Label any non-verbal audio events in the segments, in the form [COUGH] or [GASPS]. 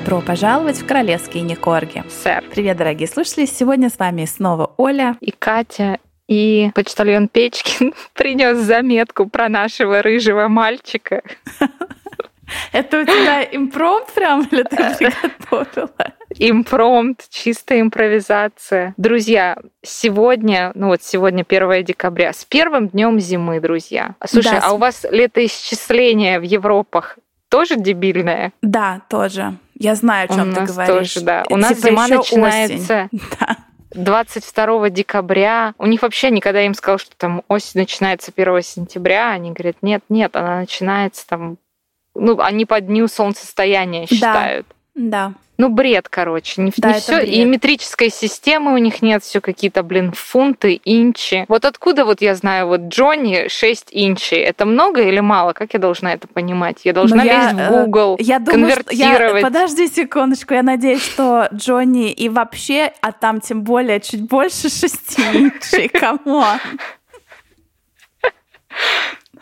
Добро пожаловать в королевские Никорги. Сэр. Привет, дорогие слушатели. Сегодня с вами снова Оля и Катя. И почтальон Печкин [LAUGHS] принес заметку про нашего рыжего мальчика. [LAUGHS] Это у тебя импромт прям или ты [LAUGHS] приготовила? Импромт, чистая импровизация. Друзья, сегодня, ну вот сегодня 1 декабря, с первым днем зимы, друзья. Слушай, да. а у вас летоисчисление в Европах тоже дебильное? Да, тоже. Я знаю, о чем у ты говоришь. Тоже, да. У нас типа зима начинается. Осень. [LAUGHS] Да. 22 декабря. У них вообще никогда им сказал, что там осень начинается 1 сентября. Они говорят, нет, нет, она начинается там... Ну, они по дню солнцестояния считают. Да. да. Ну, бред, короче. Не, да, не все. И метрической системы у них нет, все какие-то, блин, фунты, инчи. Вот откуда вот я знаю, вот Джонни 6 инчей. Это много или мало? Как я должна это понимать? Я должна ну, лезть я, в Google, я думаю, конвертировать. Я, подожди секундочку. Я надеюсь, что Джонни и вообще, а там тем более чуть больше 6 inch ей. [LAUGHS] Come on.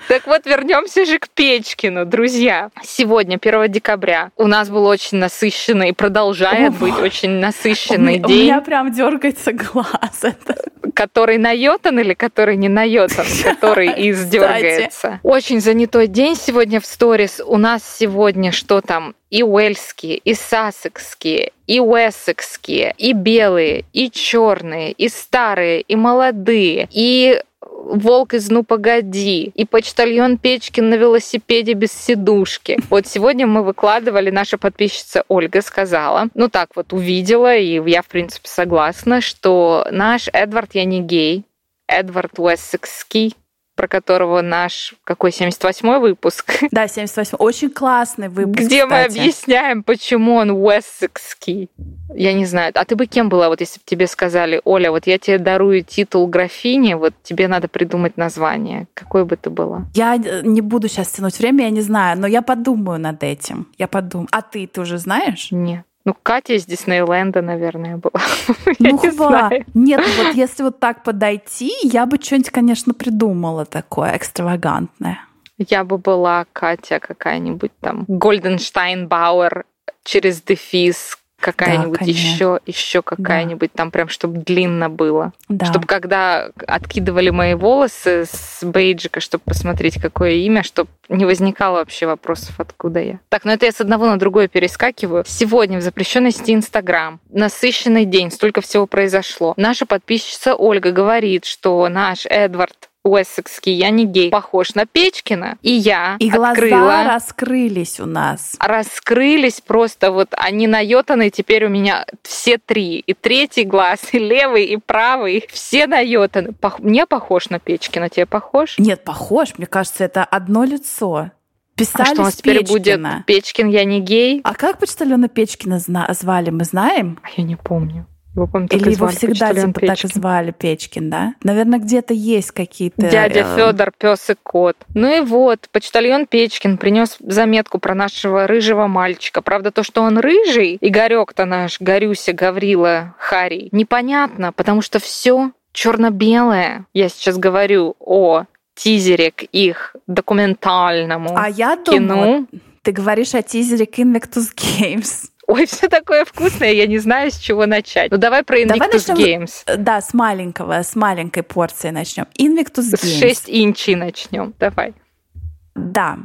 Так вот, вернемся же к Печкину, друзья. Сегодня, 1 декабря, у нас был очень насыщенный и продолжает О, быть очень насыщенный у день. У меня прям дергается глаз. Это... Который наетан или который не наетан, [LAUGHS] который издергается. Очень занятой день сегодня в сторис. У нас сегодня что там? и уэльские, и сассекские, и уэссекские, и белые, и черные, и старые, и молодые, и волк из «Ну, погоди», и почтальон Печкин на велосипеде без сидушки. Вот сегодня мы выкладывали, наша подписчица Ольга сказала, ну так вот увидела, и я, в принципе, согласна, что наш Эдвард, я не гей, Эдвард Уэссекский, про которого наш какой 78-й выпуск. [LAUGHS] Да, 78-й. Очень классный выпуск. Где кстати. мы объясняем, почему он уэссекский. Я не знаю. А ты бы кем была, вот если бы тебе сказали, Оля, вот я тебе дарую титул графини, вот тебе надо придумать название. Какой бы ты была? Я не буду сейчас тянуть время, я не знаю, но я подумаю над этим. Я подумаю. А ты, ты уже знаешь? Нет. Ну, Катя из Диснейленда, наверное, была. [LAUGHS] Ну, не знаю. Нет, ну вот если вот так подойти, я бы что-нибудь, конечно, придумала такое экстравагантное. Я бы была Катя какая-нибудь там, Гольденштайн Бауэр через дефис, какая-нибудь да, еще, еще какая-нибудь да. там прям, чтобы длинно было. Да. Чтобы когда откидывали мои волосы с бейджика, чтобы посмотреть, какое имя, чтобы не возникало вообще вопросов, откуда я. Так, ну это я с одного на другое перескакиваю. Сегодня в запрещенной сети Инстаграм. Насыщенный день, столько всего произошло. Наша подписчица Ольга говорит, что наш Эдвард Уэссекский, я не гей, похож на Печкина. И я И открыла, глаза раскрылись у нас. Раскрылись просто вот они наётаны теперь у меня все три. И третий глаз, и левый, и правый. Все наётаны. Пох... Мне похож на Печкина, тебе похож? Нет, похож. Мне кажется, это одно лицо. Писали а что у нас теперь будет Печкин, я не гей? А как почтальона Печкина звали, мы знаем? А я не помню. Его, по Или его всегда типа Печкин. так и звали Печкин, да? Наверное, где-то есть какие-то... Дядя э... Федор, пес и кот. Ну и вот, почтальон Печкин принес заметку про нашего рыжего мальчика. Правда, то, что он рыжий, Игорек-то наш, Горюся, Гаврила, Харий, непонятно, потому что все черно-белое. Я сейчас говорю о тизере к их документальному а я кино. Ты говоришь о тизере к Invictus Games. Ой, [LAUGHS] все такое вкусное, я не знаю, с чего начать. Ну давай про Invictus давай начнем, Games. Да, с маленького, с маленькой порции начнем. Invictus Games. С 6 инчей начнем. Давай. Да.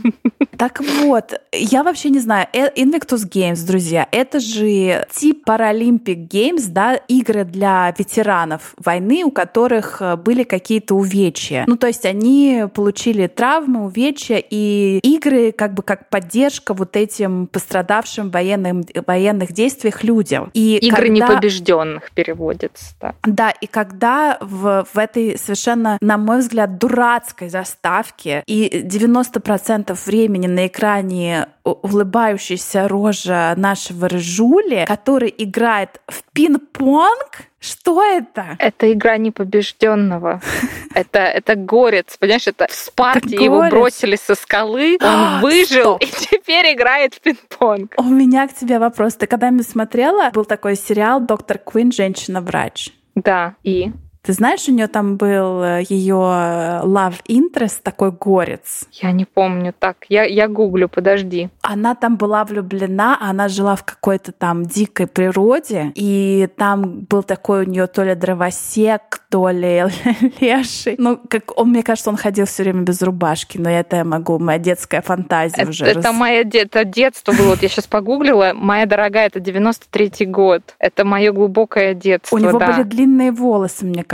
Так вот, я вообще не знаю, э, Invictus Games, друзья, это же тип Paralympic Games, да, игры для ветеранов войны, у которых э, были какие-то увечья. Ну, то есть они получили травмы, увечья, и игры как бы как поддержка вот этим пострадавшим военным, военных действиях людям. И игры когда... непобежденных переводится, да. Да, и когда в, в этой совершенно, на мой взгляд, дурацкой заставке и 90 90% времени на экране улыбающаяся рожа нашего рыжули, который играет в пинг-понг. Что это? Это игра непобежденного. [LAUGHS] Это, это горец, понимаешь, это в Спарте его бросили со скалы, он выжил и теперь играет в пинг-понг. У меня к тебе вопрос. Ты когда-нибудь смотрела? Был такой сериал «Доктор Квин. Женщина-врач». Да, и? Ты знаешь, у нее там был э, ее love interest, такой горец. Я не помню. Так, я, я гуглю, подожди. Она там была влюблена, она жила в какой-то там дикой природе, и там был такой у нее то ли дровосек, то ли [LAUGHS] леший. Ну, как он, мне кажется, он ходил все время без рубашки, но это я могу, моя детская фантазия это, уже. Это раз... мое это детство было. Вот я сейчас погуглила. Моя дорогая, это 93-й год. Это мое глубокое детство. У него да. были длинные волосы, мне кажется.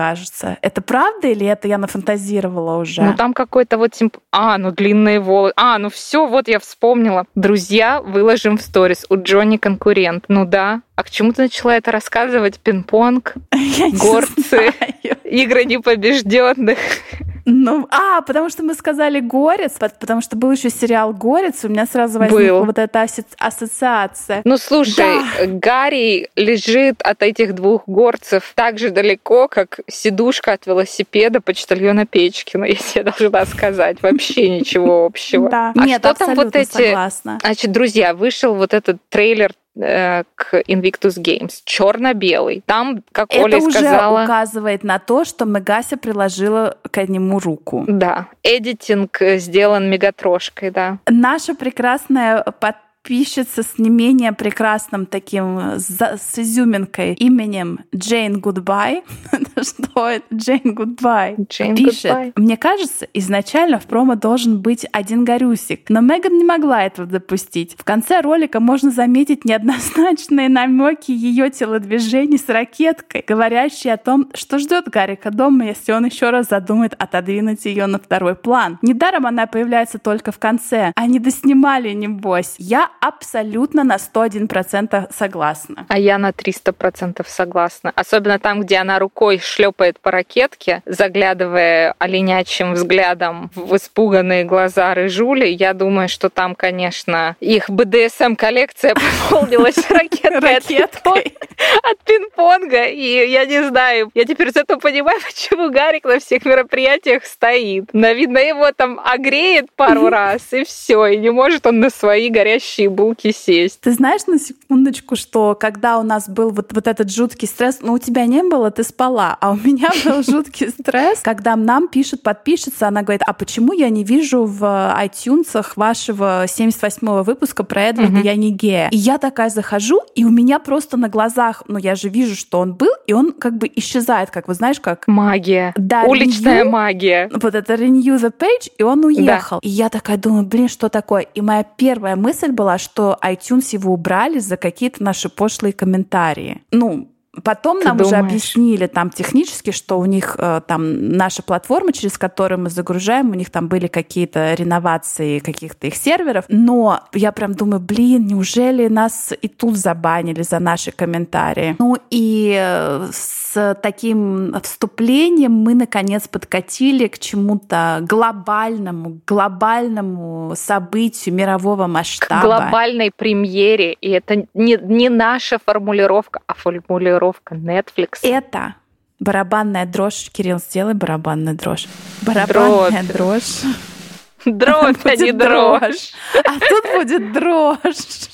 Это правда или это я нафантазировала уже? Ну, там какой-то вот... Симп... А, ну, длинные волосы. А, ну все, вот я вспомнила. Друзья, выложим в сторис. У Джонни конкурент. Ну да, а к чему ты начала это рассказывать? Пинг-понг, [LAUGHS] горцы, игры непобежденных. Ну, а, потому что мы сказали «Горец», потому что был еще сериал «Горец», у меня сразу возникла был. вот эта ассоциация. Ну, слушай, да. Гарри лежит от этих двух горцев так же далеко, как сидушка от велосипеда почтальона Печкина, [LAUGHS] если я должна сказать. Вообще ничего общего. Да. А Нет, что там вот эти... Согласна. Значит, друзья, вышел вот этот трейлер Э, к Invictus Games. Черно-белый. Там, как Это Оля уже сказала... указывает на то, что Мегася приложила к нему руку. Да. Editing сделан мегатрошкой, да. Наша прекрасная подписчица пишется с не менее прекрасным таким с изюминкой именем Джейн Гудбай. [LAUGHS] Что это? Джейн Гудбай. Пишет. Мне кажется, изначально в промо должен быть один Гарюсик, но Меган не могла этого допустить. В конце ролика можно заметить неоднозначные намеки ее телодвижений с ракеткой, говорящие о том, что ждет Гарика дома, если он еще раз задумает отодвинуть ее на второй план. Недаром она появляется только в конце. Они доснимали, небось. Я абсолютно на 101% согласна. А я на 300% согласна. Особенно там, где она рукой шлепает по ракетке, заглядывая оленячим взглядом в испуганные глаза рыжули. Я думаю, что там, конечно, их БДСМ-коллекция [LAUGHS] пополнилась ракеткой от пинг-понга. И я не знаю, я теперь зато понимаю, [LAUGHS] почему Гарик на всех мероприятиях стоит. Видно, его там огреет пару [LAUGHS] раз, и все, и не может он на свои горящие горячие булки сесть. Ты знаешь на секундочку, что когда у нас был вот, вот этот жуткий стресс, ну у тебя не было, ты спала, а у меня [LAUGHS] был жуткий стресс, когда нам пишет подписчица, она говорит, а почему я не вижу в iTunes вашего 78-го выпуска про Эдварда я не гея? И я такая захожу, и у меня просто на глазах, ну я же вижу, что он был, и он как бы исчезает, как вы знаешь, как... Магия. Да, Уличная renew, магия. Вот это renew the page, и он уехал. Да. И я такая думаю, блин, что такое? И моя первая мысль была, что iTunes его убрали за какие-то наши пошлые комментарии. Ну, Потом Ты нам думаешь? уже объяснили там технически, что у них э, там наша платформа, через которую мы загружаем, у них там были какие-то реновации каких-то их серверов. Но я прям думаю, блин, неужели нас и тут забанили за наши комментарии? Ну и э, с таким вступлением мы наконец подкатили к чему-то глобальному, глобальному событию мирового масштаба. К глобальной премьере. И это не, не наша формулировка, а формулировка формулировка Netflix. Это барабанная дрожь. Кирилл, сделай барабанную дрожь. Барабанная дрожь. Дробь, а не дрожь. А тут будет дрожь.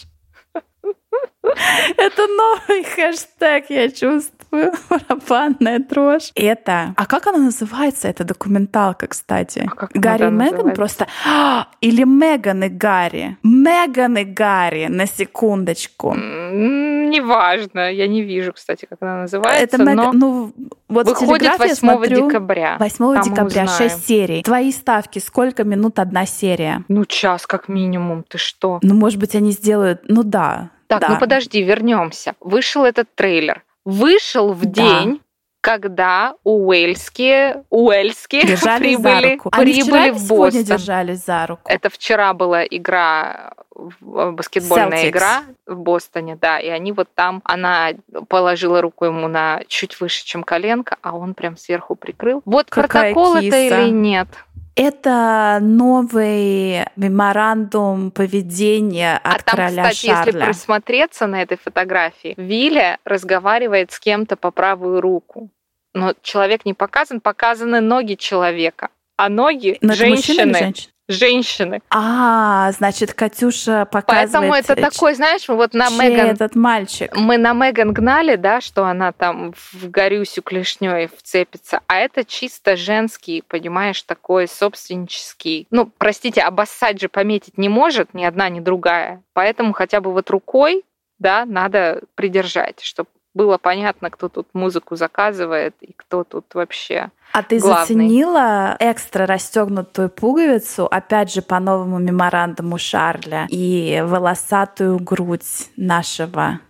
Это новый хэштег, я чувствую. [LAUGHS] Барабанная дрожь. Это... А как она называется, эта документалка, кстати? А Гарри и Меган просто... А, [GASPS] или Меган и Гарри. Меган и Гарри, на секундочку. Неважно, я не вижу, кстати, как она называется. Это Меган... Ну, вот Выходит 8 смотрю, декабря. 8 декабря, 6 серий. Твои ставки, сколько минут одна серия? Ну, час как минимум, ты что? Ну, может быть, они сделают... Ну да, так, да. ну подожди, вернемся. Вышел этот трейлер. Вышел в Да. день, когда уэльские, уэльские Держались [LAUGHS] прибыли, за руку. Они вчера прибыли в Бостон. держались за руку. Это вчера была игра, баскетбольная Celtics. игра в Бостоне, да, и они вот там, она положила руку ему на чуть выше, чем коленка, а он прям сверху прикрыл. Вот Какая протокол это киса. или нет? Это новый меморандум поведения от а там, короля кстати, если Шарля. присмотреться на этой фотографии, Виля разговаривает с кем-то по правую руку. Но человек не показан, показаны ноги человека. А ноги Но это женщины? Женщины. А, значит, Катюша показывает... Поэтому это такой, знаешь, вот на Меган... этот мальчик? Мы на Меган гнали, да, что она там в Горюсю клешней вцепится, а это чисто женский, понимаешь, такой собственнический. Ну, простите, обоссать же пометить не может ни одна, ни другая. Поэтому хотя бы вот рукой да, надо придержать, чтобы было понятно, кто тут музыку заказывает и кто тут вообще а ты главный. заценила экстра расстегнутую пуговицу, опять же, по новому меморандуму Шарля, и волосатую грудь нашего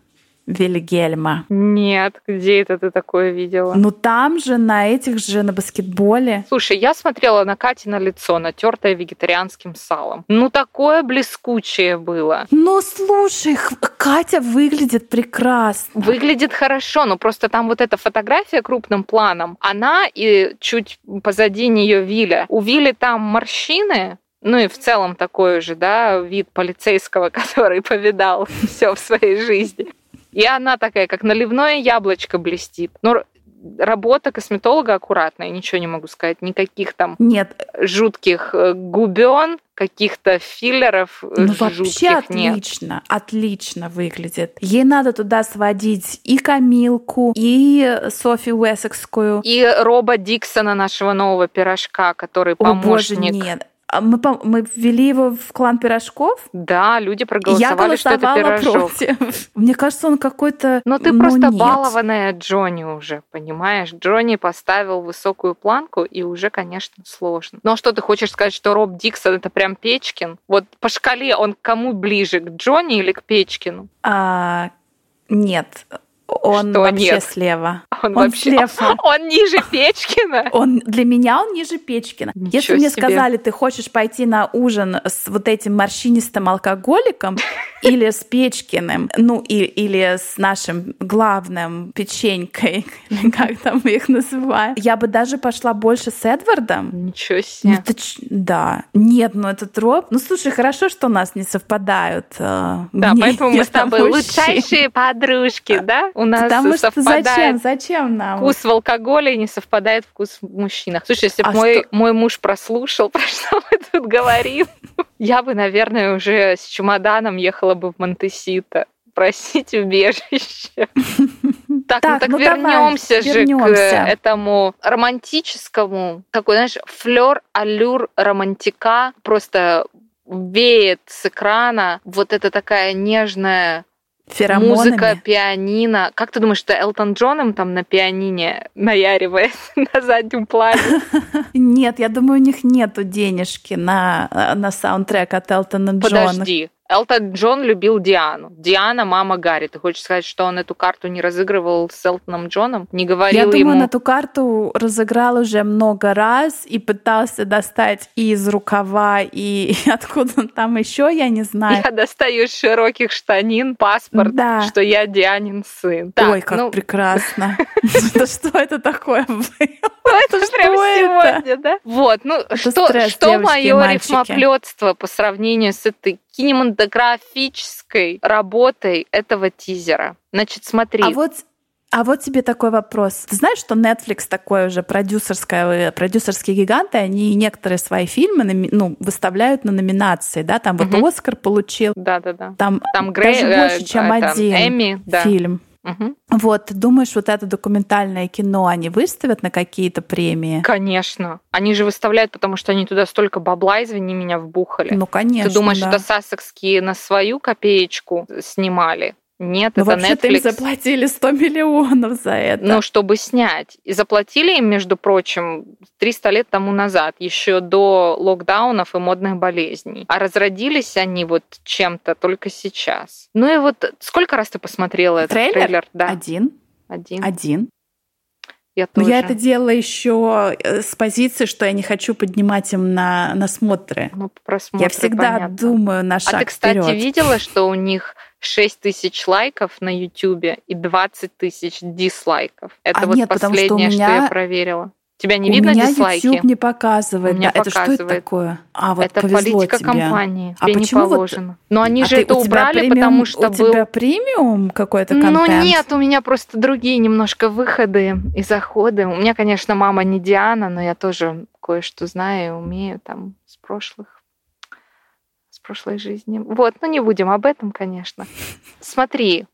Вильгельма. Нет, где это ты такое видела? Ну там же, на этих же, на баскетболе. Слушай, я смотрела на Кати на лицо, натертое вегетарианским салом. Ну такое блескучее было. Ну слушай, Катя выглядит прекрасно. Выглядит хорошо, но просто там вот эта фотография крупным планом, она и чуть позади нее Виля. У Вили там морщины, ну и в целом такой же, да, вид полицейского, [LAUGHS] который повидал все в своей жизни. И она такая, как наливное яблочко блестит. Но работа косметолога аккуратная, ничего не могу сказать. Никаких там нет. жутких э, губен, каких-то филлеров э, ну, вообще отлично, нет. отлично выглядит. Ей надо туда сводить и Камилку, и Софи Уэссекскую. И Роба Диксона, нашего нового пирожка, который помощник. О, боже, нет. А мы, мы ввели его в клан пирожков? Да, люди проголосовали, Я что это пирожок. Против. [LAUGHS] Мне кажется, он какой-то... Но ты ну, просто нет. балованная Джонни уже, понимаешь? Джонни поставил высокую планку, и уже, конечно, сложно. Но что ты хочешь сказать, что Роб Диксон это прям Печкин? Вот по шкале он кому ближе, к Джонни или к Печкину? А, нет, он Что вообще нет? слева. Он, он вообще слева. [LAUGHS] Он ниже Печкина. Он для меня он ниже Печкина. Ничего Если себе. мне сказали, ты хочешь пойти на ужин с вот этим морщинистым алкоголиком [LAUGHS] или с Печкиным, ну и, или с нашим главным печенькой, или [LAUGHS] как там мы их называем, я бы даже пошла больше с Эдвардом. Ничего себе. Ну, ты, да. Нет, ну это троп. Ну слушай, хорошо, что у нас не совпадают. Э, да, поэтому мы с тобой лучшие подружки, да? у нас Потому совпадает зачем? Зачем нам? вкус в алкоголе не совпадает вкус в мужчинах. Слушай, если бы а мой, что? мой муж прослушал, [LAUGHS] про что мы тут говорим, я бы, наверное, уже с чемоданом ехала бы в Монтесита просить убежище. [LAUGHS] Так, так, ну так ну вернемся же вернемся. к этому романтическому, такой, знаешь, флер, аллюр романтика, просто веет с экрана вот эта такая нежная Феромонами. Музыка, пианино. Как ты думаешь, что Элтон Джон им там на пианине наяривает [LAUGHS] на заднем плане? [LAUGHS] Нет, я думаю, у них нету денежки на, на саундтрек от Элтона Джона. Подожди, Элтон Джон любил Диану. Диана – мама Гарри. Ты хочешь сказать, что он эту карту не разыгрывал с Элтоном Джоном? Не говорил Я думаю, ему... он эту карту разыграл уже много раз и пытался достать и из рукава, и [LAUGHS] откуда там еще, я не знаю. Я достаю из широких штанин паспорт, да. что я Дианин сын. Так, Ой, как ну... прекрасно. [LAUGHS] [LAUGHS] Что это такое было? Это прям сегодня, да? Вот, ну что мое рифмоплетство по сравнению с этой кинематографической работой этого тизера. Значит, смотри. А вот а вот тебе такой вопрос. Ты знаешь, что Netflix такой уже продюсерская, продюсерские гиганты, они некоторые свои фильмы ну, выставляют на номинации, да, там вот угу. Оскар получил. Да-да-да. Там, там Грей, даже больше, э, чем это, один Эми, да. фильм. Угу. Вот, думаешь, вот это документальное кино они выставят на какие-то премии? Конечно. Они же выставляют, потому что они туда столько бабла, извини меня, вбухали. Ну, конечно, Ты думаешь, да. что сассекские на свою копеечку снимали? Нет, ну, это вообще-то Netflix. им заплатили 100 миллионов за это. Ну, чтобы снять. И заплатили им, между прочим, 300 лет тому назад, еще до локдаунов и модных болезней. А разродились они вот чем-то только сейчас. Ну и вот сколько раз ты посмотрела этот трейлер? трейлер? Да. Один. Один. Один. Я тоже. Но я это делала еще э, с позиции, что я не хочу поднимать им на, на смотры. Ну, просмотры, Я всегда понятно. думаю на шаг А ты, кстати, вперед. видела, что у них 6 тысяч лайков на Ютубе и 20 тысяч дизлайков? Это а вот нет, последнее, что, меня... что я проверила. Тебя не у видно меня дизлайки? YouTube не показывает. У меня да. показывает. Это что это такое? А, вот это политика тебе. компании. А Тебе почему не положено. Вот... Но они а же ты, это убрали, премиум, потому что у был... тебя премиум какой-то контент? Ну нет, у меня просто другие немножко выходы и заходы. У меня, конечно, мама не Диана, но я тоже кое-что знаю и умею там с прошлых прошлой жизни. Вот, ну не будем об этом, конечно. Смотри,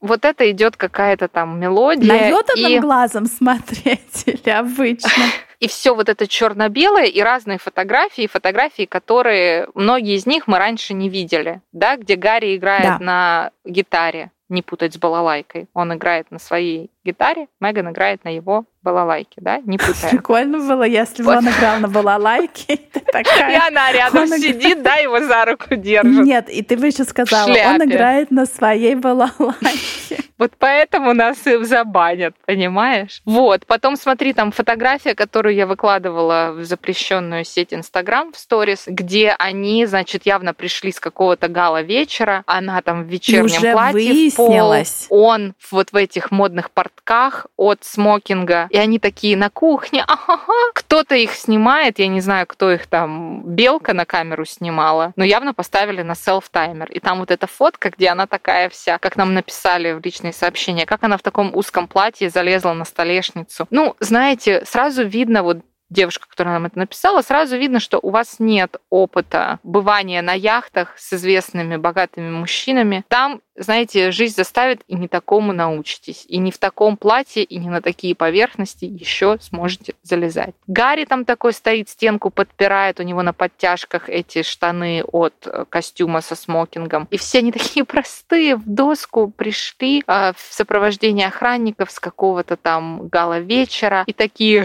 вот это идет какая-то там мелодия. Наётанным и... глазом смотреть или обычно? [LAUGHS] И все вот это черно-белое и разные фотографии, фотографии, которые многие из них мы раньше не видели, да, где Гарри играет да. на гитаре, не путать с балалайкой. Он играет на своей гитаре, Меган играет на его балалайке, да, не [LAUGHS] путаем. Прикольно было, если бы он играл на балалайке. [LAUGHS] И она рядом сидит, да, его за руку держит. Нет, и ты бы еще сказала, он играет на своей балалайке. Вот поэтому нас и забанят, понимаешь? Вот, потом смотри, там фотография, которую я выкладывала в запрещенную сеть Инстаграм в сторис, где они, значит, явно пришли с какого-то гала вечера, она там в вечернем платье в пол, он вот в этих модных портках от смокинга, и они такие на кухне, ага, кто-то их снимает, я не знаю, кто их там, Белка на камеру снимала, но явно поставили на селф-таймер, и там вот эта фотка, где она такая вся, как нам написали в личной личные сообщения, как она в таком узком платье залезла на столешницу. Ну, знаете, сразу видно вот девушка, которая нам это написала, сразу видно, что у вас нет опыта бывания на яхтах с известными богатыми мужчинами. Там знаете, жизнь заставит, и не такому научитесь. И не в таком платье, и не на такие поверхности еще сможете залезать. Гарри там такой стоит, стенку подпирает, у него на подтяжках эти штаны от э, костюма со смокингом. И все они такие простые, в доску пришли э, в сопровождении охранников с какого-то там гала вечера, и такие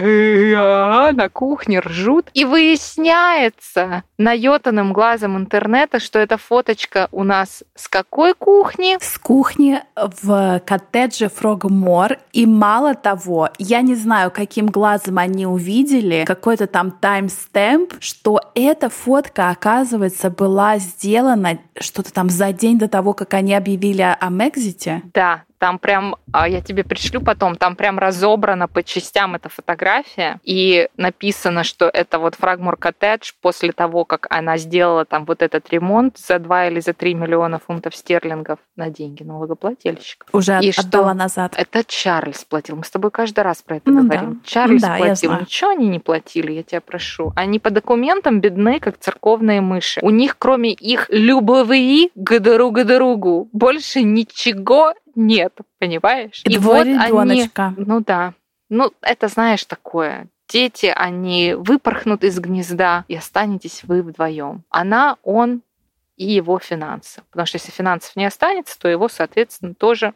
на кухне ржут. И выясняется наетанным глазом интернета, что эта фоточка у нас с какой кухни, кухни? С кухни в коттедже Фрогмор. И мало того, я не знаю, каким глазом они увидели какой-то там таймстемп, что эта фотка, оказывается, была сделана что-то там за день до того, как они объявили о Мекзите. Да, там прям, а, я тебе пришлю потом, там прям разобрана по частям эта фотография, и написано, что это вот Фрагмур коттедж после того, как она сделала там вот этот ремонт за 2 или за 3 миллиона фунтов стерлингов на деньги налогоплательщиков. Уже и отдала что назад. Это Чарльз платил. Мы с тобой каждый раз про это ну, говорим. Да. Чарльз да, платил. Ничего они не платили, я тебя прошу. Они по документам бедны, как церковные мыши. У них, кроме их любви к друг другу, больше ничего нет, понимаешь? И, и вот ребеночка. они, ну да, ну это знаешь такое. Дети, они выпорхнут из гнезда и останетесь вы вдвоем. Она, он и его финансы. Потому что если финансов не останется, то его, соответственно, тоже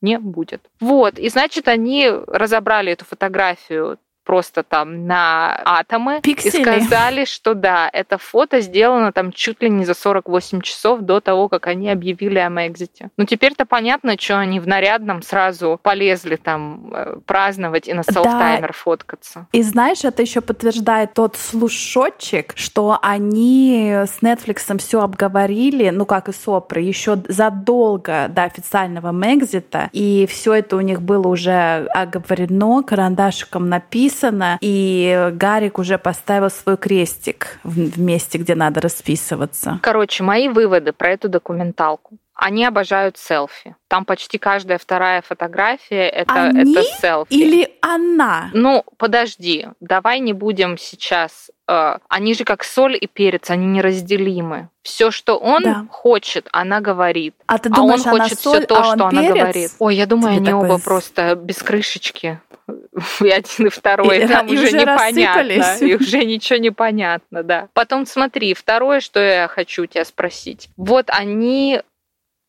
не будет. Вот, и значит, они разобрали эту фотографию просто там на атомы Пиксели. и сказали, что да, это фото сделано там чуть ли не за 48 часов до того, как они объявили о Мэгзите. Ну теперь-то понятно, что они в нарядном сразу полезли там э, праздновать и на селфтаймер да. фоткаться. И знаешь, это еще подтверждает тот слушочек, что они с Netflix все обговорили, ну как и с Опрой, еще задолго до официального Мэгзита, и все это у них было уже оговорено, карандашиком написано, написано, и Гарик уже поставил свой крестик в месте, где надо расписываться. Короче, мои выводы про эту документалку. Они обожают селфи. Там почти каждая вторая фотография это, Они это селфи. Или она? Ну, подожди, давай не будем сейчас. Э, они же как соль и перец, они неразделимы. Все, что он да. хочет, она говорит. А ты думаешь, а он хочет соль, все то, а что она перец? говорит. Ой, я думаю, Тебе они такой... оба просто без крышечки. И один, и второй. И, Там и уже, уже непонятно. И уже ничего не понятно, да. Потом смотри, второе, что я хочу тебя спросить. Вот они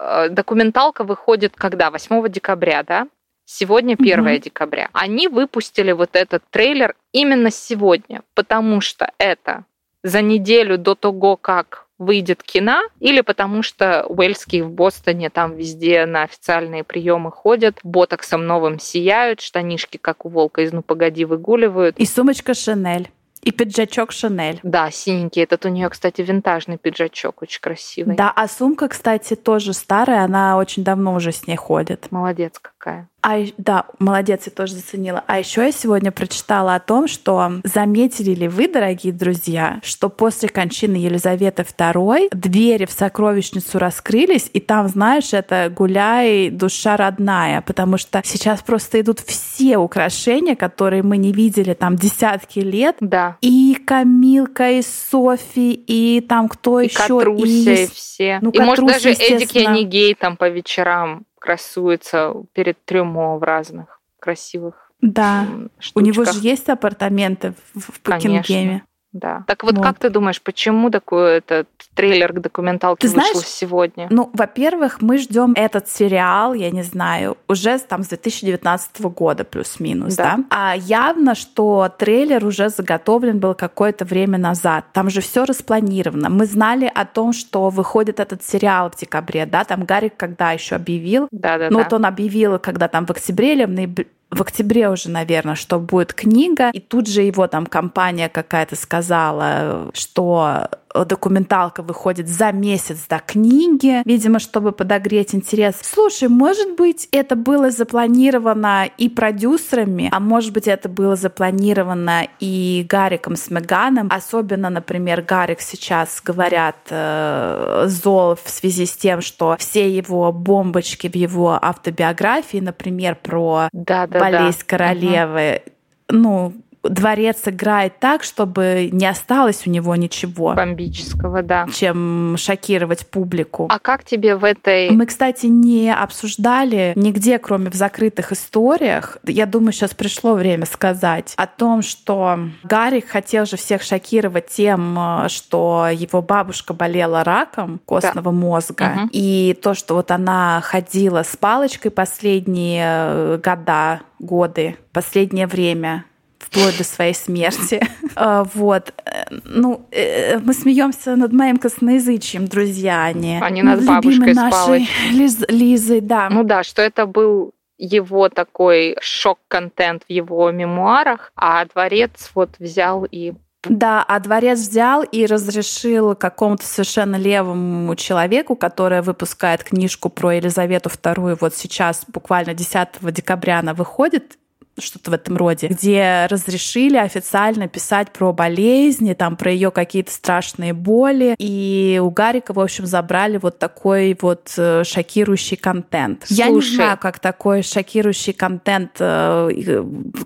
Э, документалка выходит когда? 8 декабря, да? Сегодня 1 угу. декабря. Они выпустили вот этот трейлер именно сегодня, потому что это за неделю до того, как выйдет кино, или потому что уэльские в Бостоне там везде на официальные приемы ходят, ботоксом новым сияют, штанишки, как у волка из «Ну, погоди» выгуливают. И сумочка Шанель. И пиджачок Шанель. Да, синенький. Этот у нее, кстати, винтажный пиджачок, очень красивый. Да, а сумка, кстати, тоже старая, она очень давно уже с ней ходит. Молодец какая. А, да, молодец, я тоже заценила. А еще я сегодня прочитала о том, что заметили ли вы, дорогие друзья, что после кончины Елизаветы II двери в сокровищницу раскрылись, и там, знаешь, это гуляй, душа родная, потому что сейчас просто идут все украшения, которые мы не видели там десятки лет. Да. И Камилка, и Софи, и там кто и еще. Катруся, и, и все. Ну, и может даже Эдик Янигей там по вечерам красуется перед трюмо в разных красивых Да, штучках. у него же есть апартаменты в, в Букингеме. Да. Так вот, вот, как ты думаешь, почему такой этот трейлер к документалке ты вышел знаешь, сегодня? Ну, во-первых, мы ждем этот сериал, я не знаю, уже там с 2019 года плюс-минус, да. да? А явно, что трейлер уже заготовлен был какое-то время назад. Там же все распланировано. Мы знали о том, что выходит этот сериал в декабре, да? Там Гарик когда еще объявил? Да, да. Ну, вот он объявил, когда там в октябре или в ноябре в октябре уже, наверное, что будет книга, и тут же его там компания какая-то сказала, что документалка выходит за месяц до книги, видимо, чтобы подогреть интерес. Слушай, может быть, это было запланировано и продюсерами, а может быть, это было запланировано и Гариком с Меганом. Особенно, например, Гарик сейчас, говорят, э, зол в связи с тем, что все его бомбочки в его автобиографии, например, про да, да, болезнь да. королевы, угу. ну, дворец играет так, чтобы не осталось у него ничего. Бомбического, да. Чем шокировать публику. А как тебе в этой... Мы, кстати, не обсуждали нигде, кроме в закрытых историях. Я думаю, сейчас пришло время сказать о том, что Гарри хотел же всех шокировать тем, что его бабушка болела раком костного да. мозга. Угу. И то, что вот она ходила с палочкой последние года, годы, последнее время вплоть до своей смерти. [LAUGHS] А, вот. Ну, э, мы смеемся над моим косноязычием, друзья, а не, а над бабушкой нашей Лиз, Лизой, да. Ну да, что это был его такой шок-контент в его мемуарах, а дворец вот взял и да, а дворец взял и разрешил какому-то совершенно левому человеку, который выпускает книжку про Елизавету II, вот сейчас, буквально 10 декабря она выходит, что-то в этом роде, где разрешили официально писать про болезни, там про ее какие-то страшные боли. И у Гарика, в общем, забрали вот такой вот э, шокирующий контент. Слушай. Я не знаю, как такой шокирующий контент, э,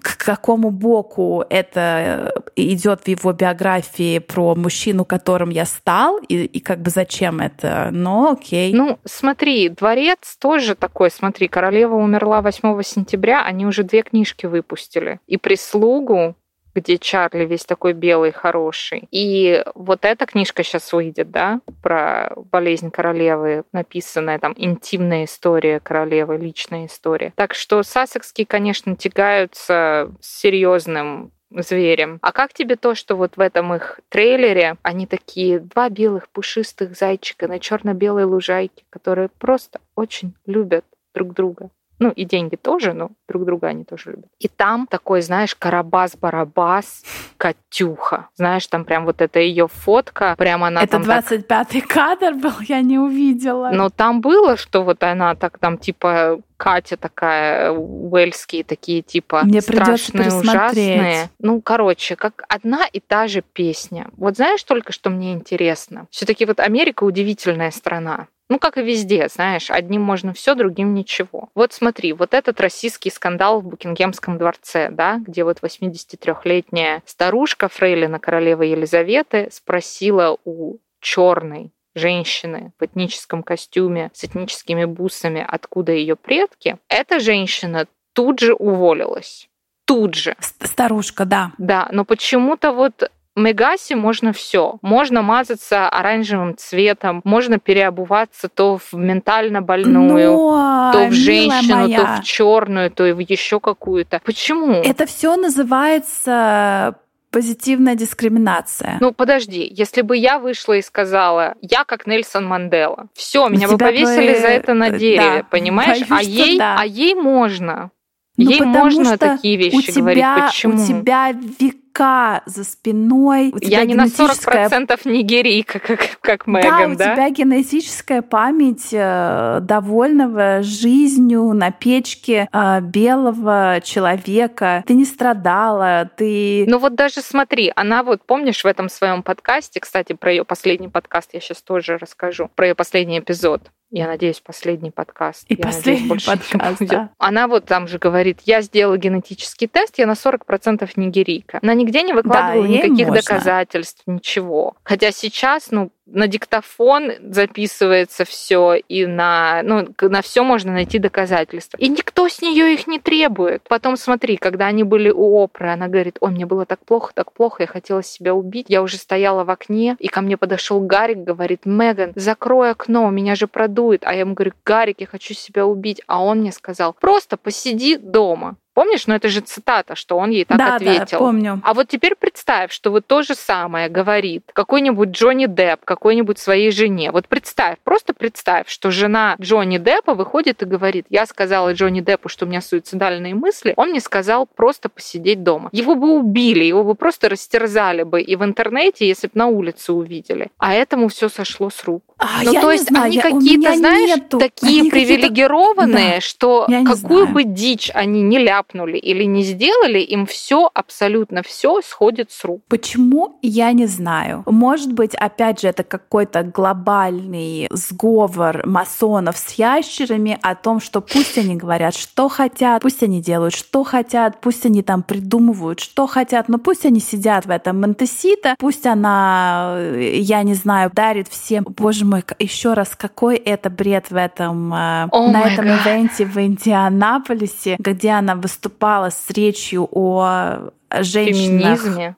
к какому боку это идет в его биографии про мужчину, которым я стал, и, и как бы зачем это, но окей. Ну, смотри, дворец тоже такой, смотри, королева умерла 8 сентября, они уже две книжки книжки выпустили. И прислугу, где Чарли весь такой белый, хороший. И вот эта книжка сейчас выйдет, да, про болезнь королевы, написанная там интимная история королевы, личная история. Так что сассекские, конечно, тягаются с серьезным зверем. А как тебе то, что вот в этом их трейлере они такие два белых пушистых зайчика на черно-белой лужайке, которые просто очень любят друг друга? Ну, и деньги тоже, но друг друга они тоже любят. И там такой, знаешь, Карабас-Барабас, [LAUGHS] Катюха. Знаешь, там прям вот эта ее фотка, прям она Это там 25-й так... кадр был, я не увидела. Но там было, что вот она так там типа Катя такая, уэльские такие типа Мне страшные, ужасные. Ну, короче, как одна и та же песня. Вот знаешь только, что мне интересно? все таки вот Америка удивительная страна. Ну, как и везде, знаешь, одним можно все, другим ничего. Вот смотри, вот этот российский скандал в Букингемском дворце, да, где вот 83-летняя старушка Фрейлина королевы Елизаветы спросила у черной женщины в этническом костюме с этническими бусами, откуда ее предки, эта женщина тут же уволилась. Тут же. Старушка, да. Да, но почему-то вот Мегасе можно все. Можно мазаться оранжевым цветом, можно переобуваться то в ментально больную, Но, то в женщину, то в черную, то в еще какую-то. Почему? Это все называется позитивная дискриминация. Ну, подожди, если бы я вышла и сказала, я как Нельсон Мандела, все, меня бы повесили бы... за это на дереве, да, понимаешь? Боюсь, а ей, да. а ей можно. Ну, Ей можно такие вещи у тебя, говорить. Почему? У тебя века за спиной. У тебя Я не генетическая... на 40% нигерийка, как, как Меган, да? у тебя генетическая память э, довольного жизнью на печке э, белого человека. Ты не страдала, ты... Ну вот даже смотри, она вот, помнишь, в этом своем подкасте, кстати, про ее последний подкаст я сейчас тоже расскажу, про ее последний эпизод, я надеюсь, последний подкаст. И я последний надеюсь, подкаст, да. Она вот там же говорит, я сделала генетический тест, я на 40% нигерийка. Она нигде не выкладывала да, никаких можно. доказательств, ничего. Хотя сейчас, ну, на диктофон записывается все, и на, ну, на все можно найти доказательства. И никто с нее их не требует. Потом смотри, когда они были у Опры, она говорит, ой, мне было так плохо, так плохо, я хотела себя убить. Я уже стояла в окне, и ко мне подошел Гарик, говорит, Меган, закрой окно, меня же продует. А я ему говорю, Гарик, я хочу себя убить. А он мне сказал, просто посиди дома. Помнишь, ну это же цитата, что он ей так да, ответил. Да, помню. А вот теперь представь, что вот то же самое говорит какой-нибудь Джонни Депп какой-нибудь своей жене. Вот представь, просто представь, что жена Джонни Деппа выходит и говорит, я сказала Джонни Деппу, что у меня суицидальные мысли, он мне сказал просто посидеть дома. Его бы убили, его бы просто растерзали бы и в интернете, если бы на улице увидели. А этому все сошло с рук. А, ну, то есть знаю, они какие-то, знаешь, нету. такие они привилегированные, да, что какую бы дичь они не ляпнули или не сделали, им все, абсолютно все сходит с рук. Почему, я не знаю. Может быть, опять же, это какой-то глобальный сговор масонов с ящерами о том, что пусть они говорят, что хотят, пусть они делают, что хотят, пусть они там придумывают, что хотят, но пусть они сидят в этом Монтесита, пусть она, я не знаю, дарит всем, боже мой, еще раз, какой это бред в этом, oh на этом God. ивенте в Индианаполисе, где она выступала с речью о женщинах. Феминизме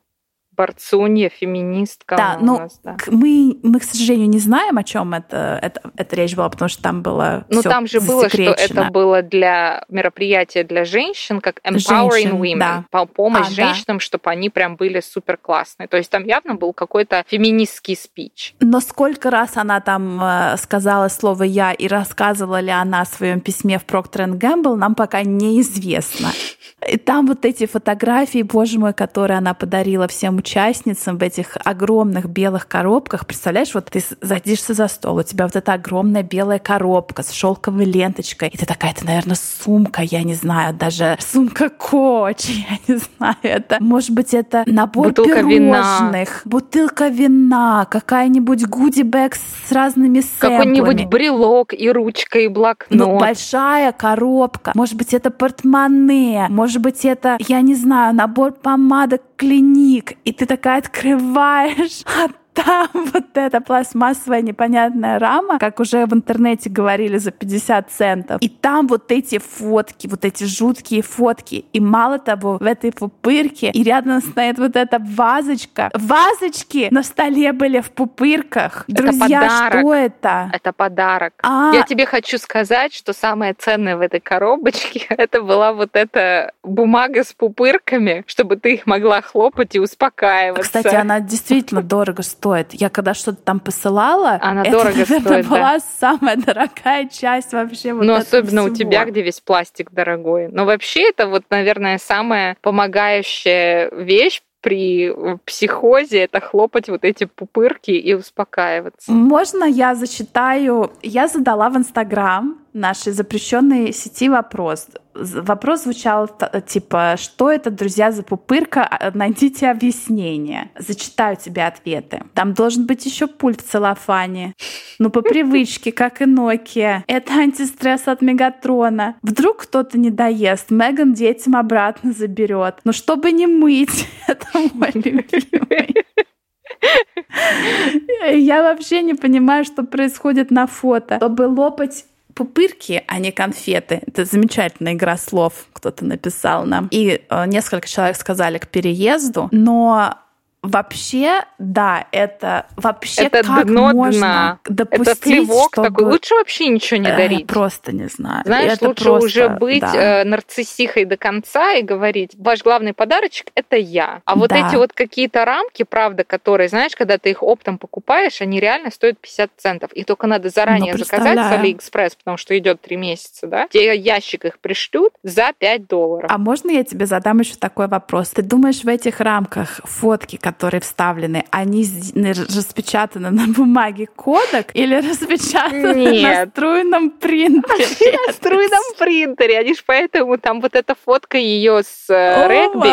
борцунья, феминистка. Да, ну нас, да. мы, мы, к сожалению, не знаем, о чем это, это, эта речь была, потому что там было Ну, там же было, что это было для мероприятия для женщин, как empowering женщин, women, да. по помощь а, женщинам, да. чтобы они прям были супер классные. То есть там явно был какой-то феминистский спич. Но сколько раз она там э, сказала слово «я» и рассказывала ли она о своем письме в Procter Gamble, нам пока неизвестно. И там вот эти фотографии, боже мой, которые она подарила всем участницам в этих огромных белых коробках. Представляешь, вот ты садишься за стол, у тебя вот эта огромная белая коробка с шелковой ленточкой, и ты такая, это, наверное, сумка, я не знаю, даже сумка коч, [LAUGHS] я не знаю, это, может быть, это набор Бутылка пирожных, вина. бутылка вина, какая-нибудь гуди-бэг с разными сэмплами. Какой-нибудь брелок и ручка, и блокнот. Ну, большая коробка. Может быть, это портмоне, может быть, это, я не знаю, набор помадок клиник. И ты такая открываешь, [LAUGHS] а там [LAUGHS] вот эта пластмассовая непонятная рама, как уже в интернете говорили, за 50 центов. И там вот эти фотки, вот эти жуткие фотки. И мало того, в этой пупырке и рядом стоит вот эта вазочка. Вазочки на столе были в пупырках. Это Друзья, подарок. что это? Это подарок. А... Я тебе хочу сказать, что самое ценное в этой коробочке [LAUGHS] это была вот эта бумага с пупырками, чтобы ты их могла хлопать и успокаиваться. Кстати, она действительно [LAUGHS] дорого стоит стоит. Я когда что-то там посылала, она это, дорого наверное, стоит, была да. самая дорогая часть вообще. Вот ну, особенно всего. у тебя, где весь пластик дорогой. Но вообще это вот, наверное, самая помогающая вещь при психозе это хлопать вот эти пупырки и успокаиваться. Можно я зачитаю? Я задала в Инстаграм нашей запрещенной сети вопрос. Вопрос звучал типа, что это, друзья, за пупырка? А, найдите объяснение. Зачитаю тебе ответы. Там должен быть еще пульт в целлофане. Ну, по привычке, как и Nokia. Это антистресс от Мегатрона. Вдруг кто-то не доест, Меган детям обратно заберет. Но чтобы не мыть, [LAUGHS] это мой любимый. [LAUGHS] Я вообще не понимаю, что происходит на фото. Чтобы лопать пупырки, а не конфеты. Это замечательная игра слов, кто-то написал нам. И э, несколько человек сказали к переезду, но вообще, да, это вообще это как дно можно дна. допустить, это плевок чтобы... такой. Лучше вообще ничего не Э, дарить. Просто не знаю. Знаешь, это лучше просто, уже быть да. э, нарциссихой до конца и говорить, ваш главный подарочек это я. А вот Да. эти вот какие-то рамки, правда, которые, знаешь, когда ты их оптом покупаешь, они реально стоят 50 центов. И только надо заранее Ну, заказать с. Алиэкспресс, потому что идет 3 месяца, да? Тебе ящик их пришлют за 5 долларов. А можно я тебе задам еще такой вопрос? Ты думаешь, в этих рамках фотки, которые вставлены, они распечатаны на бумаге Kodak или [LAUGHS] распечатаны на Нет. струйном принтере? [LAUGHS] на струйном принтере. Они ж поэтому там вот эта фотка ее с э, регби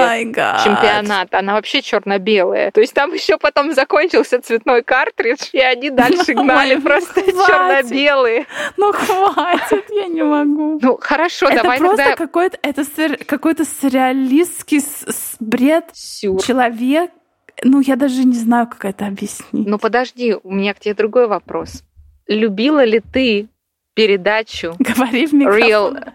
чемпионата, она вообще черно-белая. То есть там еще потом закончился цветной картридж, и они дальше [LAUGHS] Ой, гнали ну просто черно-белые. Ну хватит, я не могу. Ну хорошо, это давай просто тогда какой-то это сюр- какой-то сюрреалистский бред. Человек, ну я даже не знаю, как это объяснить. Ну подожди, у меня к тебе другой вопрос. Любила ли ты передачу [LAUGHS] Говори в микрофон. Real...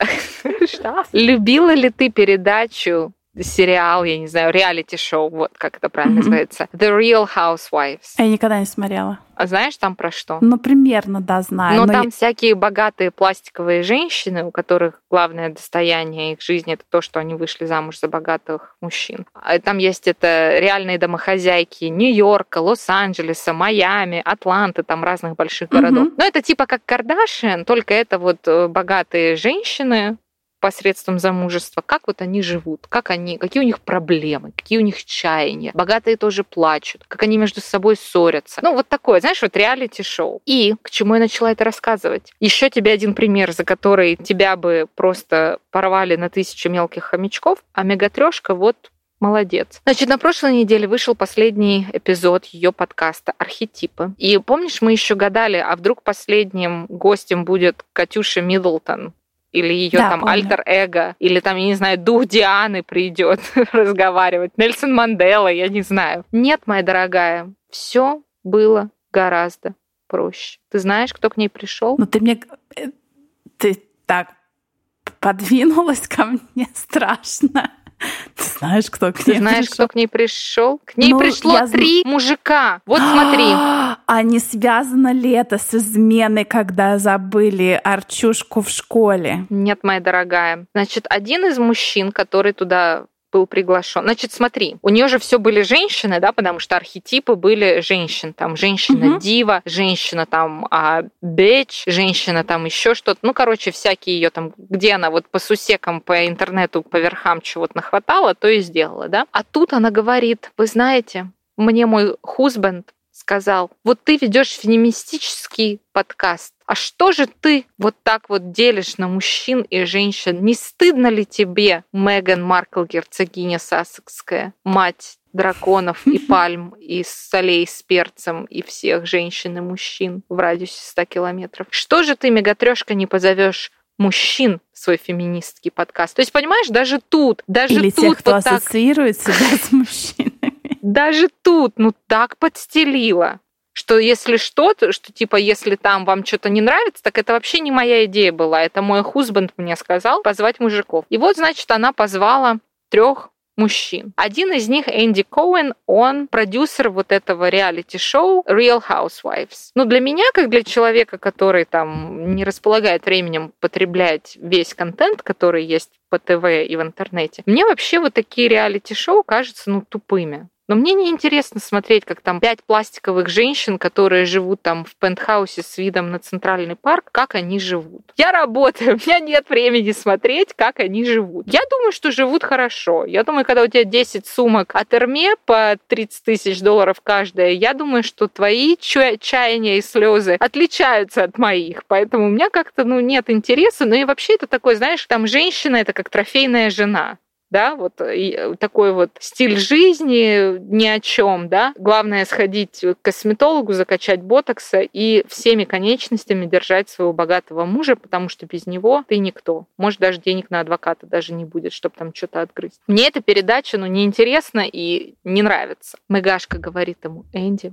[LAUGHS] Что? Любила ли ты передачу сериал, я не знаю, реалити-шоу, вот как это правильно Мгм. называется, The Real Housewives. Я никогда не смотрела. А знаешь там про что? Ну, примерно, да, знаю. Но но там я- всякие богатые пластиковые женщины, у которых главное достояние их жизни это то, что они вышли замуж за богатых мужчин. А Там есть это реальные домохозяйки Нью-Йорка, Лос-Анджелеса, Майами, Атланты, там разных больших городов. Мгм. Но это типа как Кардашиан, только это вот э, богатые женщины посредством замужества, как вот они живут, как они, какие у них проблемы, какие у них чаяния. Богатые тоже плачут, как они между собой ссорятся. Ну, вот такое, знаешь, вот реалити-шоу. И к чему я начала это рассказывать? Еще тебе один пример, за который тебя бы просто порвали на тысячу мелких хомячков, а мегатрешка вот Молодец. Значит, на прошлой неделе вышел последний эпизод ее подкаста «Архетипы». И помнишь, мы еще гадали, а вдруг последним гостем будет Катюша Миддлтон, или ее Да, там альтер-эго, или там, я не знаю, дух Дианы придет [LAUGHS] разговаривать, Нельсон Мандела, я не знаю. Нет, моя дорогая, все было гораздо проще. Ты знаешь, кто к ней пришел? Ну, ты мне... э, Ты так подвинулась ко мне [LAUGHS] страшно. Ты знаешь, кто к Ты ней знаешь, пришел? кто к ней пришел? К ней Ну, пришло я три мужика. Вот смотри. [GASPS] А не связано ли это с изменой, когда забыли Арчушку в школе? Нет, моя дорогая. Значит, один из мужчин, который туда был приглашен. Значит, смотри, у нее же все были женщины, да, потому что архетипы были женщин. Там женщина-дива, женщина там а, бич, женщина там еще что-то. Ну, короче, всякие ее там, где она вот по сусекам, по интернету, по верхам чего-то нахватала, то и сделала, да. А тут она говорит, вы знаете, мне мой хусбенд сказал, вот ты ведешь феминистический подкаст, а что же ты вот так вот делишь на мужчин и женщин? Не стыдно ли тебе, Меган Маркл, герцогиня Сассекская, мать драконов и [LAUGHS] пальм, и солей с перцем, и всех женщин и мужчин в радиусе 100 километров? Что же ты, мегатрешка, не позовешь мужчин свой феминистский подкаст? То есть, понимаешь, даже тут, даже Или тут тех, кто вот так ассоциирует себя с мужчинами? Даже тут, ну так подстелила, что если что-то, что типа, если там вам что-то не нравится, так это вообще не моя идея была. Это мой хусбанд мне сказал позвать мужиков. И вот, значит, она позвала трех мужчин. Один из них, Энди Коуэн, он продюсер вот этого реалити-шоу Real Housewives. Ну, для меня, как для человека, который там не располагает временем потреблять весь контент, который есть по ТВ и в интернете, мне вообще вот такие реалити-шоу кажутся, ну, тупыми. Но мне не интересно смотреть, как там пять пластиковых женщин, которые живут там в пентхаусе с видом на центральный парк, как они живут. Я работаю, [LAUGHS] у меня нет времени смотреть, как они живут. Я думаю, что живут хорошо. Я думаю, когда у тебя 10 сумок от Эрме по 30 тысяч долларов каждая, я думаю, что твои ча- чаяния и слезы отличаются от моих. Поэтому у меня как-то ну, нет интереса. Ну и вообще это такой, знаешь, там женщина это как трофейная жена да, вот и такой вот стиль жизни ни о чем, да. Главное сходить к косметологу, закачать ботокса и всеми конечностями держать своего богатого мужа, потому что без него ты никто. Может, даже денег на адвоката даже не будет, чтобы там что-то отгрызть. Мне эта передача, ну, неинтересна и не нравится. Мегашка говорит ему, Энди,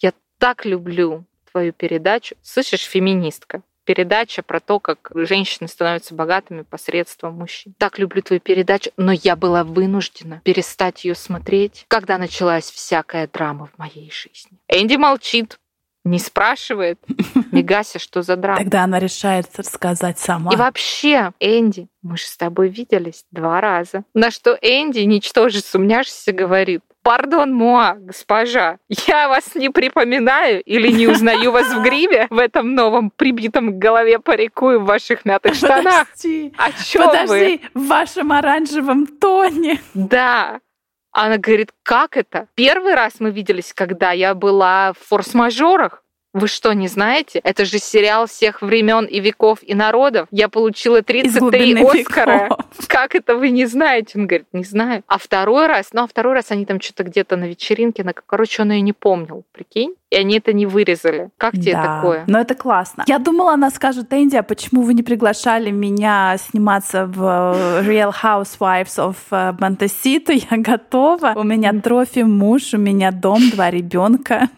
я так люблю твою передачу. Слышишь, феминистка? Передача про то, как женщины становятся богатыми посредством мужчин. Так люблю твою передачу, но я была вынуждена перестать ее смотреть, когда началась всякая драма в моей жизни. Энди молчит, не спрашивает, [LAUGHS] Мегася, что за драма. Тогда она решает рассказать сама. И вообще, Энди, мы же с тобой виделись два раза. На что Энди, ничтоже сумняшься, говорит, Пардон, Моа, госпожа, я вас не припоминаю или не узнаю вас в гриме в этом новом прибитом к голове парику и в ваших мятых штанах. Подожди, О чем подожди, вы? в вашем оранжевом тоне. Да, она говорит, как это? Первый раз мы виделись, когда я была в форс-мажорах. Вы что, не знаете? Это же сериал всех времен и веков и народов. Я получила 33 Оскара. Веков. Как это вы не знаете? Он говорит, не знаю. А второй раз, ну а второй раз они там что-то где-то на вечеринке, на... короче, он ее не помнил, прикинь? И они это не вырезали. Как тебе да, такое? Ну, это классно. Я думала, она скажет, Энди, а почему вы не приглашали меня сниматься в э, Real Housewives of э, Montecito? Я готова. У меня трофи муж, у меня дом, два ребенка.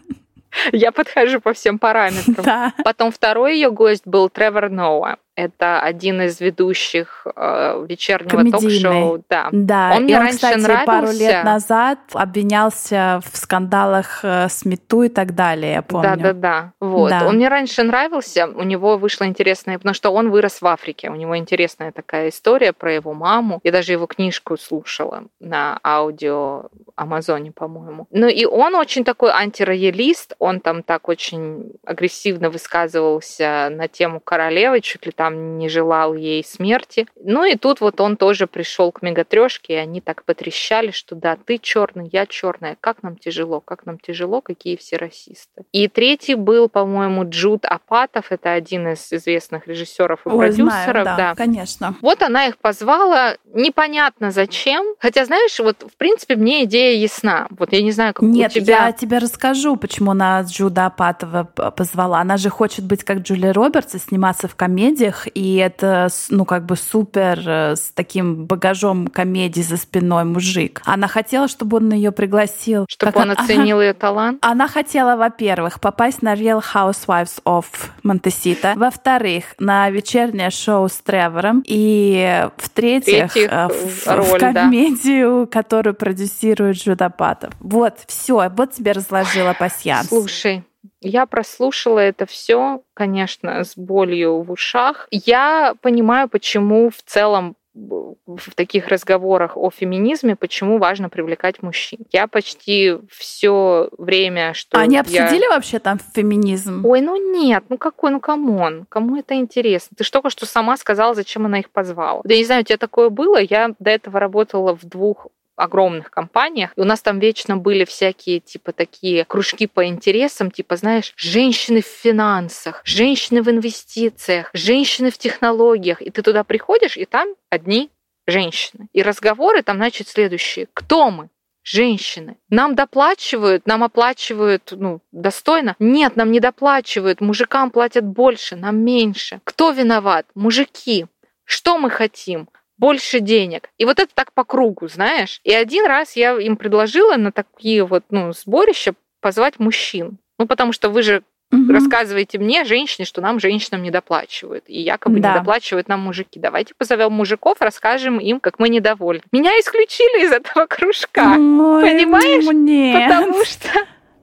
Я подхожу по всем параметрам. Да. Потом второй ее гость был Тревор Ноуа. Это один из ведущих э, вечернего ток-шоу. Да. да. Он мне он, раньше кстати, нравился. пару лет назад обвинялся в скандалах э, с Мету и так далее, я помню. Да-да-да. Вот. Да. Он мне раньше нравился. У него вышло интересное, потому что он вырос в Африке. У него интересная такая история про его маму. Я даже его книжку слушала на аудио Амазоне, по-моему. Ну и он очень такой антироялист. Он там так очень агрессивно высказывался на тему королевы, чуть ли там не желал ей смерти. Ну и тут вот он тоже пришел к мегатрешке, и они так потрещали, что да, ты черный, я черная, как нам тяжело, как нам тяжело, какие все расисты. И третий был, по-моему, Джуд Апатов, это один из известных режиссеров и Ой, продюсеров. Знаю, да, да, конечно. Вот она их позвала, непонятно зачем. Хотя, знаешь, вот в принципе мне идея ясна. Вот я не знаю, как Нет, у тебя... я тебе расскажу, почему она Джуда Апатова позвала. Она же хочет быть как Джулия Робертс и сниматься в комедиях, комедиях, и это, ну, как бы супер э, с таким багажом комедии за спиной мужик. Она хотела, чтобы он ее пригласил. Чтобы как он оценил ее талант? Она хотела, во-первых, попасть на Real Housewives of Montecito, во-вторых, на вечернее шоу с Тревором, и в-третьих, э, в, роль, в комедию, да. которую продюсирует Джудапатов. Вот, все, вот тебе разложила пасьянс. Слушай, я прослушала это все, конечно, с болью в ушах. Я понимаю, почему в целом в таких разговорах о феминизме, почему важно привлекать мужчин. Я почти все время, что Они обсудили вообще там феминизм? Ой, ну нет, ну какой, ну come on, кому это интересно? Ты же только что сама сказала, зачем она их позвала. Я не знаю, у тебя такое было? Я до этого работала в двух огромных компаниях. И у нас там вечно были всякие, типа, такие кружки по интересам, типа, знаешь, женщины в финансах, женщины в инвестициях, женщины в технологиях. И ты туда приходишь, и там одни женщины. И разговоры там, значит, следующие. Кто мы? женщины. Нам доплачивают, нам оплачивают ну, достойно. Нет, нам не доплачивают. Мужикам платят больше, нам меньше. Кто виноват? Мужики. Что мы хотим? Больше денег. И вот это так по кругу, знаешь. И один раз я им предложила на такие вот ну, сборища позвать мужчин. Ну, потому что вы же угу. рассказываете мне, женщине, что нам, женщинам, недоплачивают. И якобы да. недоплачивают нам мужики. Давайте позовем мужиков, расскажем им, как мы недовольны. Меня исключили из этого кружка. Ой, Понимаешь? Нет. Потому что...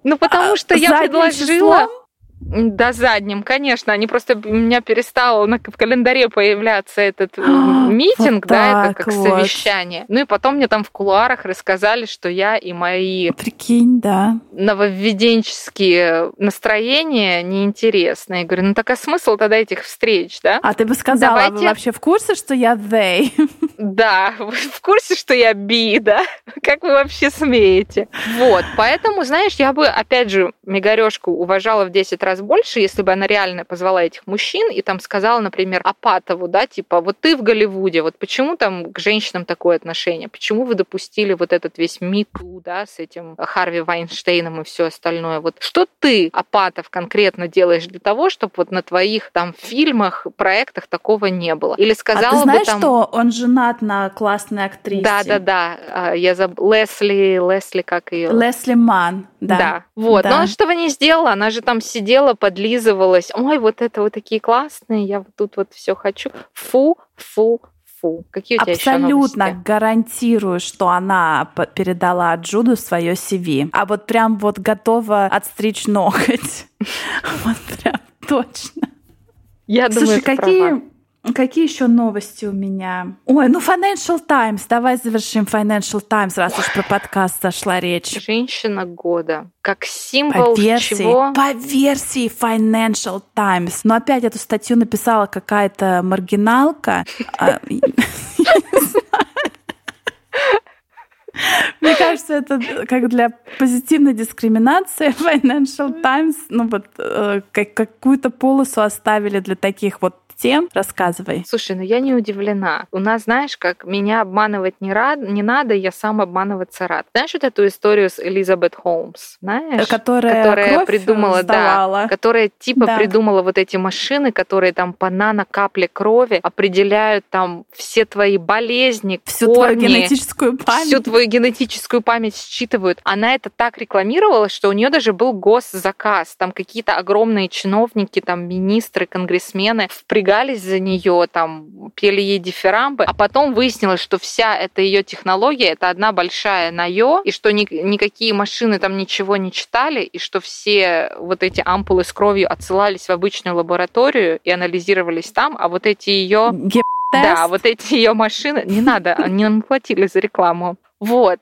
Ну, потому что я предложила... Числом? Да, задним, конечно. Они просто у меня перестал на, в календаре появляться этот а, [GASPS] митинг, вот да, это как вот. совещание. Ну и потом мне там в кулуарах рассказали, что я и мои Прикинь, да. нововведенческие настроения неинтересны. Я говорю, ну так а смысл тогда этих встреч, да? А ты бы сказала, Давайте... вы вообще в курсе, что я they? [LAUGHS] Да, вы в курсе, что я би, да? [LAUGHS] Как вы вообще смеете? Вот, поэтому, знаешь, я бы, опять же, Мегарешку уважала в 10 раз больше, если бы она реально позвала этих мужчин и там сказала, например, Апатову, да, типа, вот ты в Голливуде, вот почему там к женщинам такое отношение? Почему вы допустили вот этот весь миту, да, с этим Харви Вайнштейном и все остальное? Вот что ты, Апатов, конкретно делаешь для того, чтобы вот на твоих там фильмах, проектах такого не было? Или сказала а ты знаешь, бы там... что он женат невероятно классной актрисе. Да, да, да. Я заб... Лесли, Лесли, как ее? Лесли Ман, да. Да. Вот. Да. Но что не сделала? Она же там сидела, подлизывалась. Ой, вот это вот такие классные, я вот тут вот все хочу. Фу, фу, фу. Какие у тебя Абсолютно гарантирую, что она передала Джуду свое CV. А вот прям вот готова отстричь ноготь. [LAUGHS] Вот прям точно. Я думаю, Слушай, какие. Какие еще новости у меня? Ой, ну Financial Times. Давай завершим Financial Times, раз уж про подкаст зашла речь. Женщина года. Как символ По версии, чего? по версии Financial Times. Но опять эту статью написала какая-то маргиналка. А. [LAUGHS] Мне кажется, это как для позитивной дискриминации Financial Times, ну вот э, как, какую-то полосу оставили для таких вот тем. Рассказывай. Слушай, ну я не удивлена. У нас, знаешь, как меня обманывать не, рад, не надо, я сам обманываться рад. Знаешь вот эту историю с Элизабет Холмс? Знаешь? Которая, которая придумала, сдавала. да, которая типа Да. придумала вот эти машины, которые там по нано-капле крови определяют там все твои болезни, Всю твою корни, генетическую память. всю твою генетическую память считывают. Она это так рекламировала, что у нее даже был госзаказ. Там какие-то огромные чиновники, там министры, конгрессмены впрягались за нее, там пели ей дифирамбы, а потом выяснилось, что вся эта ее технология это одна большая наё, и что ни- никакие машины там ничего не читали, и что все вот эти ампулы с кровью отсылались в обычную лабораторию и анализировались там, а вот эти ее Геп- да, вот эти ее машины, не надо, они нам платили за рекламу. Вот.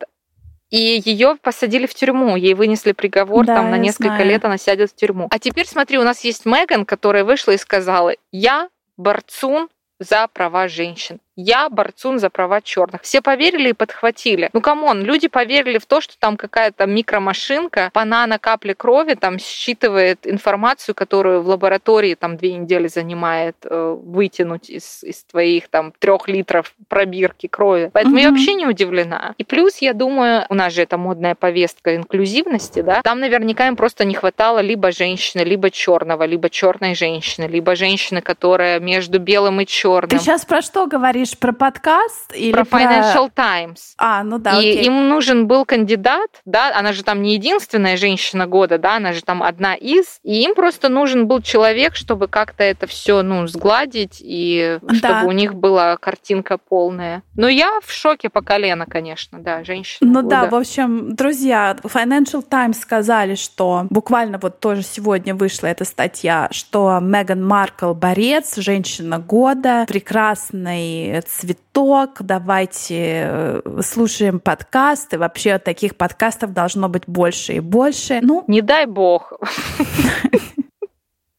И ее посадили в тюрьму, ей вынесли приговор, Да, там на несколько знаю. лет она сядет в тюрьму. А теперь смотри, у нас есть Меган, которая вышла и сказала, я борцун за права женщин. Я борцун за права черных. Все поверили и подхватили. Ну, come on, люди поверили в то, что там какая-то микромашинка по нано-капле крови там считывает информацию, которую в лаборатории там две недели занимает э, вытянуть из, из твоих там трех литров пробирки крови. Поэтому я Мгм. вообще не удивлена. И плюс, я думаю, у нас же это модная повестка инклюзивности, да, там наверняка им просто не хватало либо женщины, либо черного, либо черной женщины, либо женщины, которая между белым и черным. Ты сейчас про что говоришь? Про подкаст или про Financial Times. А, ну да, и окей. им нужен был кандидат, да, она же там не единственная женщина года, да, она же там одна из, и им просто нужен был человек, чтобы как-то это все, ну, сгладить и Да. чтобы у них была картинка полная. Но я в шоке по колено, конечно, да, женщина. Ну да, года. в общем, друзья, Financial Times сказали, что буквально вот тоже сегодня вышла эта статья, что Меган Маркл борец, женщина года, прекрасный цветок, давайте э, слушаем подкасты, вообще таких подкастов должно быть больше и больше. Ну, Не дай бог.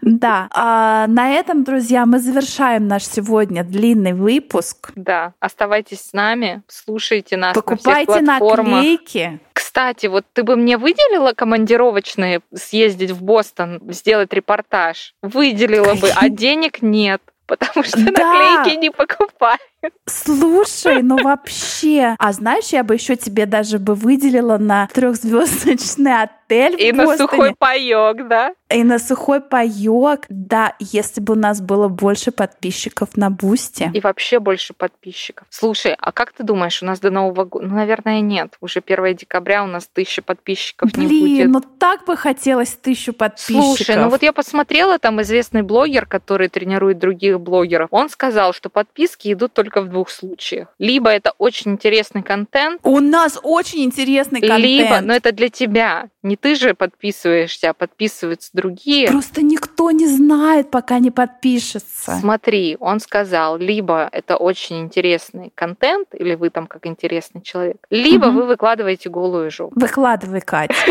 да. А на этом, друзья, мы завершаем наш сегодня длинный выпуск. Да, оставайтесь с нами, слушайте нас на Покупайте всех платформах. наклейки. Кстати, вот ты бы мне выделила командировочные съездить в Бостон, сделать репортаж? Выделила бы, а [LAUGHS] денег нет, потому что Да. наклейки не покупаю. Слушай, ну [LAUGHS] вообще. А знаешь, я бы еще тебе даже бы выделила на трехзвездочный отель в И на Бостоне. сухой паёк, да? И на сухой паёк. Да, если бы у нас было больше подписчиков на Бусте. И вообще больше подписчиков. Слушай, а как ты думаешь, у нас до Нового года? Ну, наверное, нет. Уже 1 декабря у нас тысяча подписчиков не будет. Блин, ну так бы хотелось тысячу подписчиков. Слушай, ну вот я посмотрела, там известный блогер, который тренирует других блогеров, он сказал, что подписки идут только в двух случаях. Либо это очень интересный контент, У нас очень интересный контент. либо, но это для тебя. Не ты же подписываешься, а подписываются другие. Просто никто не знает, пока не подпишется. Смотри, он сказал, либо это очень интересный контент, или вы там как интересный человек, либо Мгм. вы выкладываете голую жопу. Выкладывай, Катя. [LAUGHS]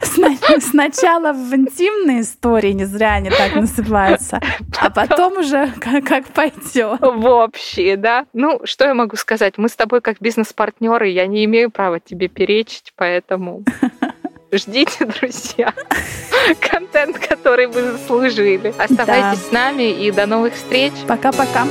Сна- Сначала в интимные истории, не зря они так называются, а потом уже как, как пойдет. Вообще, да. Ну, что я могу сказать? Мы с тобой как бизнес-партнеры, я не имею права тебе перечить, поэтому ждите, друзья, контент, который вы заслужили. Оставайтесь с нами и до новых встреч. Пока-пока.